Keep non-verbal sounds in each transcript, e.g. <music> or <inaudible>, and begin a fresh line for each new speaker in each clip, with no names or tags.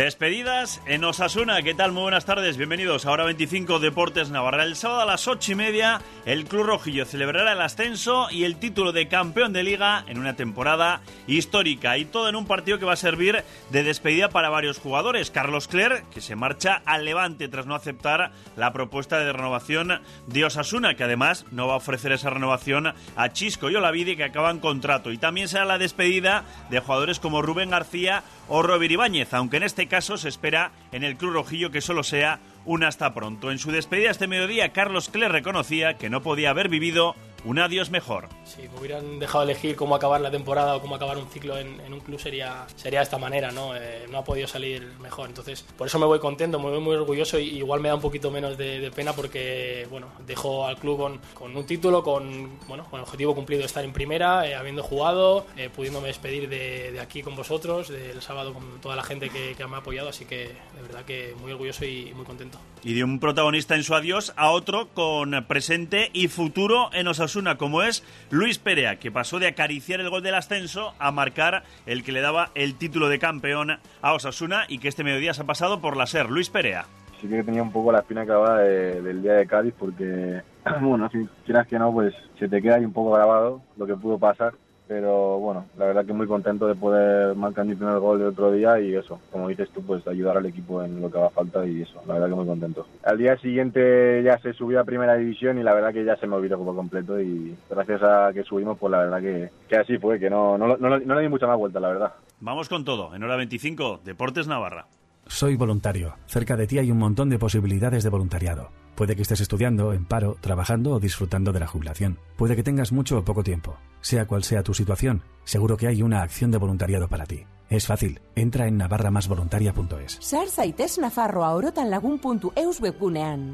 Despedidas en Osasuna. ¿Qué tal? Muy buenas tardes. Bienvenidos a Hora 25 Deportes Navarra. El sábado a las 8 y media, el Club Rojillo celebrará el ascenso y el título de campeón de liga en una temporada histórica. Y todo en un partido que va a servir de despedida para varios jugadores. Carlos Cler, que se marcha al Levante tras no aceptar la propuesta de renovación de Osasuna, que además no va a ofrecer esa renovación a Chisco y Olavide, que acaban contrato. Y también será la despedida de jugadores como Rubén García o Robert Ibáñez, aunque en este caso se espera en el Club Rojillo que solo sea un hasta pronto. En su despedida este mediodía, Carlos Cler reconocía que no podía haber vivido un adiós mejor.
Si me hubieran dejado elegir cómo acabar la temporada o cómo acabar un ciclo en, un club sería, sería de esta manera, ¿no? Eh, no ha podido salir mejor. Entonces, por eso me voy contento, me voy muy orgulloso y igual me da un poquito menos de, pena porque, bueno, dejo al club con, con, un título, con, bueno, con el objetivo cumplido de estar en primera, eh, habiendo jugado, eh, pudiéndome despedir de, de, aquí con vosotros, del sábado con toda la gente que, que, me ha apoyado, así que de verdad que muy orgulloso y muy contento.
Y de un protagonista en su adiós a otro con presente y futuro en Osasuna una como es Luis Perea, que pasó de acariciar el gol del ascenso a marcar el que le daba el título de campeón a Osasuna y que este mediodía se ha pasado por la SER. Luis Perea.
Sí que tenía un poco la espina clavada del día de Cádiz porque, <clears throat> bueno, si quieras que no, pues se te queda ahí un poco grabado lo que pudo pasar pero bueno, la verdad que muy contento de poder marcar mi primer gol de otro día y eso, como dices tú, pues ayudar al equipo en lo que haga falta y eso, la verdad que muy contento. Al día siguiente ya se subió a primera división y la verdad que ya se me olvidó por completo y gracias a que subimos, pues la verdad que, que así fue, que no, no, no, no le di mucha más vuelta, la verdad.
Vamos con todo, en hora 25, Deportes Navarra.
Soy voluntario. Cerca de ti hay un montón de posibilidades de voluntariado. Puede que estés estudiando, en paro, trabajando o disfrutando de la jubilación. Puede que tengas mucho o poco tiempo. Sea cual sea tu situación, seguro que hay una acción de voluntariado para ti. Es fácil. Entra en navarramasvoluntaria.es.
Sar zaitez.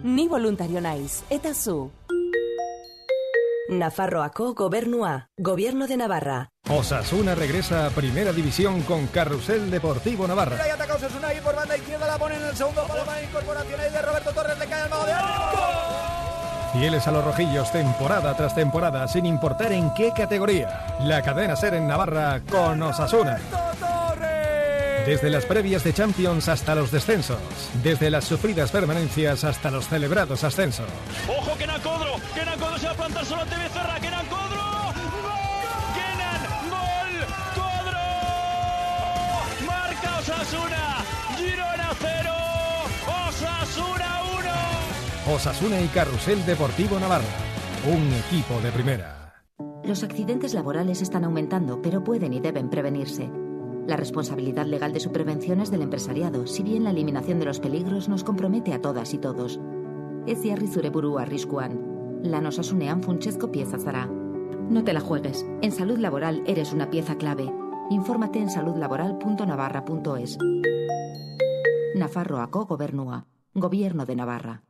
Ni voluntario.
Nafarroaco Gobernua, Gobierno de Navarra.
Osasuna regresa a Primera División con Carrusel Deportivo Navarra.
Ahí ataca Osasuna y por banda izquierda la pone en el segundo palo para de Roberto Torres, le cae el mago de
Fieles a los rojillos temporada tras temporada, sin importar en qué categoría. La cadena ser en Navarra con Osasuna. Desde las previas de Champions hasta los descensos. Desde las sufridas permanencias hasta los celebrados ascensos.
¡Ojo, Kenan Codro! ¡Kenan Codro se va a plantar solo ante Becerra! ¡Kenan Codro! ¡Gol! ¡Kenan! ¡Gol! ¡Codro! ¡Marca Osasuna! ¡Girona 0! ¡Osasuna 1!
Osasuna y Carrusel Deportivo Navarra. Un equipo de primera.
Los accidentes laborales están aumentando, pero pueden y deben prevenirse. La responsabilidad legal de su prevención es del empresariado, si bien la eliminación de los peligros nos compromete a todas y todos. Ez jarri zure burua arriskuan. Lan osasunean funtsezko pieza zara. No te la juegues. En salud laboral eres una pieza clave. Infórmate en saludlaboral.navarra.es. Nafarroako gobernua. Gobierno de Navarra.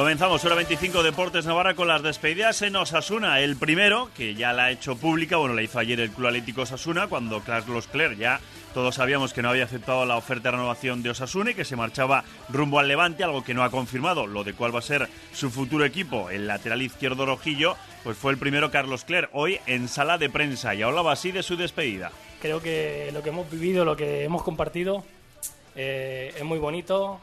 Comenzamos hora 25 Deportes Navarra con las despedidas en Osasuna. El primero, que ya la ha hecho pública, bueno, la hizo ayer el Club Atlético Osasuna, cuando Carlos Cler ya todos sabíamos que no había aceptado la oferta de renovación de Osasuna y que se marchaba rumbo al Levante, algo que no ha confirmado, lo de cuál va a ser su futuro equipo, el lateral izquierdo rojillo, pues fue el primero Carlos Cler, hoy en sala de prensa y hablaba así de su despedida.
Creo que lo que hemos vivido, lo que hemos compartido, eh, es muy bonito,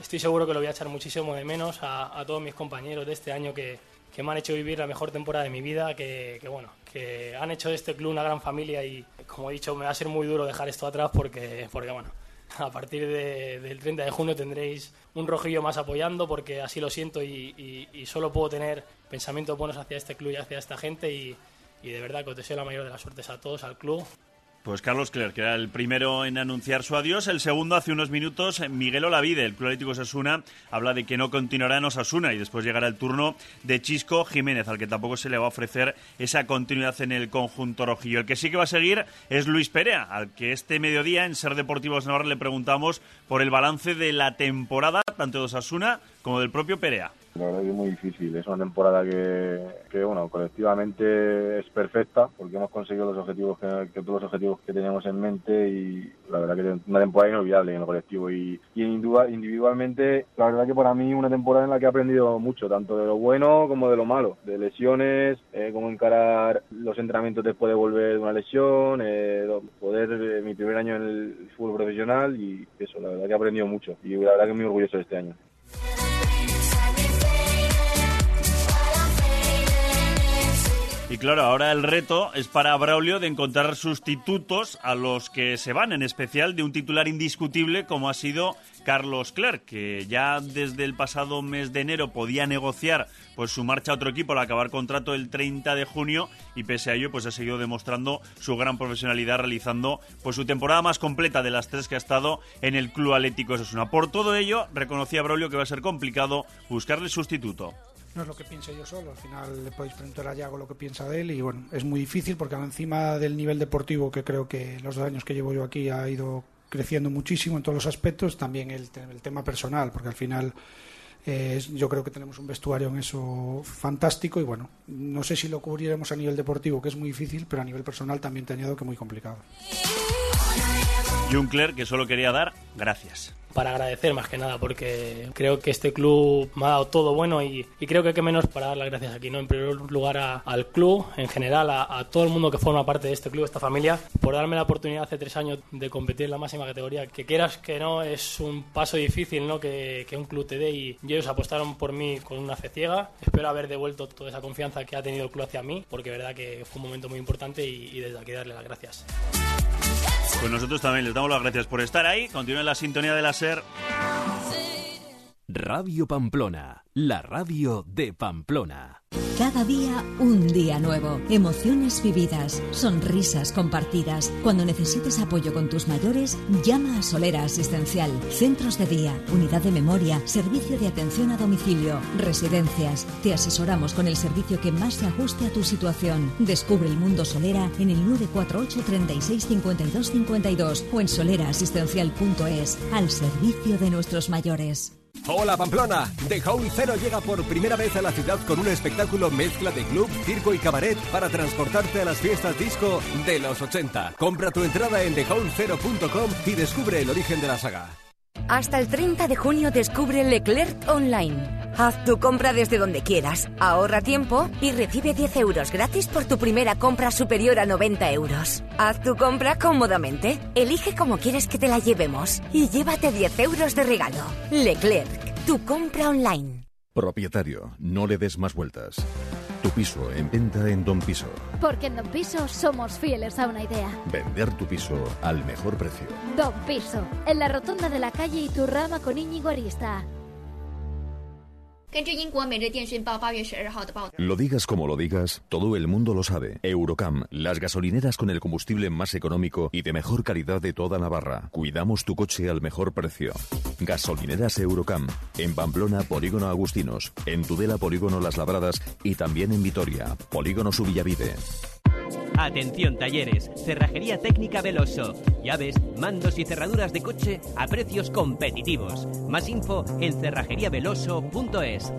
estoy seguro que lo voy a echar muchísimo de menos a, todos mis compañeros de este año que, me han hecho vivir la mejor temporada de mi vida, que, bueno, que han hecho de este club una gran familia y, como he dicho, me va a ser muy duro dejar esto atrás porque, porque bueno, <laughs> a partir del 30 de junio tendréis un rojillo más apoyando porque así lo siento y, solo puedo tener pensamientos buenos hacia este club y hacia esta gente y, y de verdad que os deseo la mayor de las suertes a todos, al club
pues Carlos Clerc, que era el primero en anunciar su adiós. El segundo, hace unos minutos, Miguel Olavide, el Club Atlético Osasuna, habla de que no continuará en Osasuna y después llegará el turno de Chisco Jiménez, al que tampoco se le va a ofrecer esa continuidad en el conjunto rojillo. El que sí que va a seguir es Luis Perea, al que este mediodía en Ser Deportivos Navarra le preguntamos por el balance de la temporada, tanto de Osasuna como del propio Perea.
La verdad que es muy difícil. Es una temporada que, que bueno, colectivamente es perfecta porque hemos conseguido los objetivos que, todos los objetivos que teníamos en mente y la verdad que es una temporada inolvidable en el colectivo y, y individualmente la verdad que para mí una temporada en la que he aprendido mucho tanto de lo bueno como de lo malo de lesiones eh, cómo encarar los entrenamientos después de volver de una lesión eh, poder eh, mi primer año en el fútbol profesional y eso la verdad que he aprendido mucho y la verdad que muy orgulloso de este año
Y claro, ahora el reto es para Braulio de encontrar sustitutos a los que se van, en especial de un titular indiscutible como ha sido Carlos Clerc, que ya desde el pasado mes de enero podía negociar pues su marcha a otro equipo al acabar contrato el 30 de junio y pese a ello pues ha seguido demostrando su gran profesionalidad realizando pues su temporada más completa de las tres que ha estado en el Club Atlético Osasuna. Por todo ello, reconocía Braulio que va a ser complicado buscarle sustituto
no es lo que piense yo solo. Al final le podéis preguntar a Yago lo que piensa de él y bueno, es muy difícil porque encima del nivel deportivo que creo que los dos años que llevo yo aquí ha ido creciendo muchísimo en todos los aspectos, también el, el tema personal, porque al final eh, yo creo que tenemos un vestuario en eso fantástico y bueno, no sé si lo cubriremos a nivel deportivo, que es muy difícil, pero a nivel personal también te añado que muy complicado.
Y un Cler que solo quería dar gracias
para agradecer más que nada, porque creo que este club me ha dado todo bueno y, creo que hay que menos para dar las gracias aquí, ¿no? En primer lugar al club, en general, a, todo el mundo que forma parte de este club, esta familia, por darme la oportunidad hace tres años de competir en la máxima categoría, que quieras que no, es un paso difícil, ¿no? Que, un club te dé y, ellos apostaron por mí con una fe ciega. Espero haber devuelto toda esa confianza que ha tenido el club hacia mí, porque verdad que fue un momento muy importante y, y desde aquí darle las gracias.
Pues nosotros también les damos las gracias por estar ahí. Continúen la sintonía de la SER.
Radio Pamplona, la radio de Pamplona.
Cada día un día nuevo. Emociones vividas, sonrisas compartidas. Cuando necesites apoyo con tus mayores, llama a Solera Asistencial. Centros de día, unidad de memoria, servicio de atención a domicilio, residencias. Te asesoramos con el servicio que más se ajuste a tu situación. Descubre el mundo Solera en el 948 36 52 52 o en soleraasistencial.es al servicio de nuestros mayores.
Hola Pamplona, The Home Zero llega por primera vez a la ciudad con un espectáculo mezcla de club, circo y cabaret para transportarte a las fiestas disco de los 80. Compra tu entrada en thehomezero.com y descubre el origen de la saga.
Hasta el 30 de junio descubre Leclerc Online. Haz tu compra desde donde quieras, ahorra tiempo y recibe 10 euros gratis por tu primera compra superior a 90 euros. Haz tu compra cómodamente, elige cómo quieres que te la llevemos y llévate 10 euros de regalo. Leclerc, tu compra online.
Propietario, no le des más vueltas. Tu piso en venta en Don Piso.
Porque en Don Piso somos fieles a una idea.
Vender tu piso al mejor precio.
Don Piso, en la rotonda de la calle Iturrama con Íñigo Arista.
Lo digas como lo digas, todo el mundo lo sabe. Eurocam, las gasolineras con el combustible más económico y de mejor calidad de toda Navarra. Cuidamos tu coche al mejor precio. Gasolineras Eurocam, en Pamplona, Polígono Agustinos, en Tudela, Polígono Las Labradas y también en Vitoria, Polígono Subillavide.
Atención talleres, cerrajería técnica Veloso, llaves, mandos y cerraduras de coche a precios competitivos. Más info en cerrajeriaveloso.es.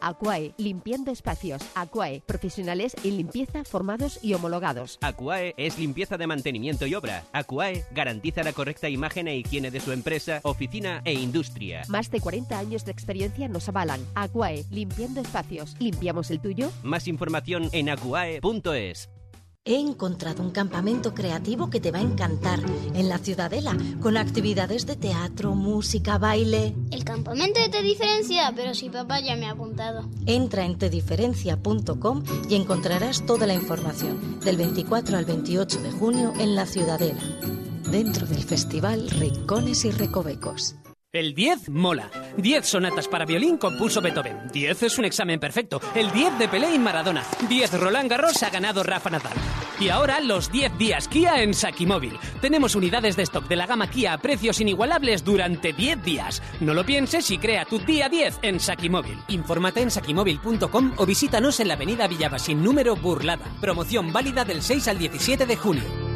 Aquae, limpiando espacios. Aquae, profesionales en limpieza formados y homologados.
Aquae es limpieza de mantenimiento y obra. Aquae garantiza la correcta imagen e higiene de su empresa, oficina e industria.
Más de 40 años de experiencia nos avalan. Aquae, limpiando espacios. ¿Limpiamos el tuyo?
Más información en aquae.es.
He encontrado un campamento creativo que te va a encantar en la Ciudadela, con actividades de teatro, música, baile.
El campamento te diferencia, pero si papá ya me ha apuntado.
Entra en tediferencia.com y encontrarás toda la información del 24 al 28 de junio en la Ciudadela, dentro del festival Rincones y Recovecos.
El 10 mola. 10 sonatas para violín compuso Beethoven. 10 es un examen perfecto. El 10 de Pelé y Maradona. 10 Roland Garros ha ganado Rafa Nadal. Y ahora los 10 días Kia en Sakimóvil. Tenemos unidades de stock de la gama Kia a precios inigualables durante 10 días. No lo pienses y crea tu día 10 en Sakimóvil. Infórmate en sakimóvil.com o visítanos en la avenida Villabasín número Burlada. Promoción válida del 6 al 17 de junio.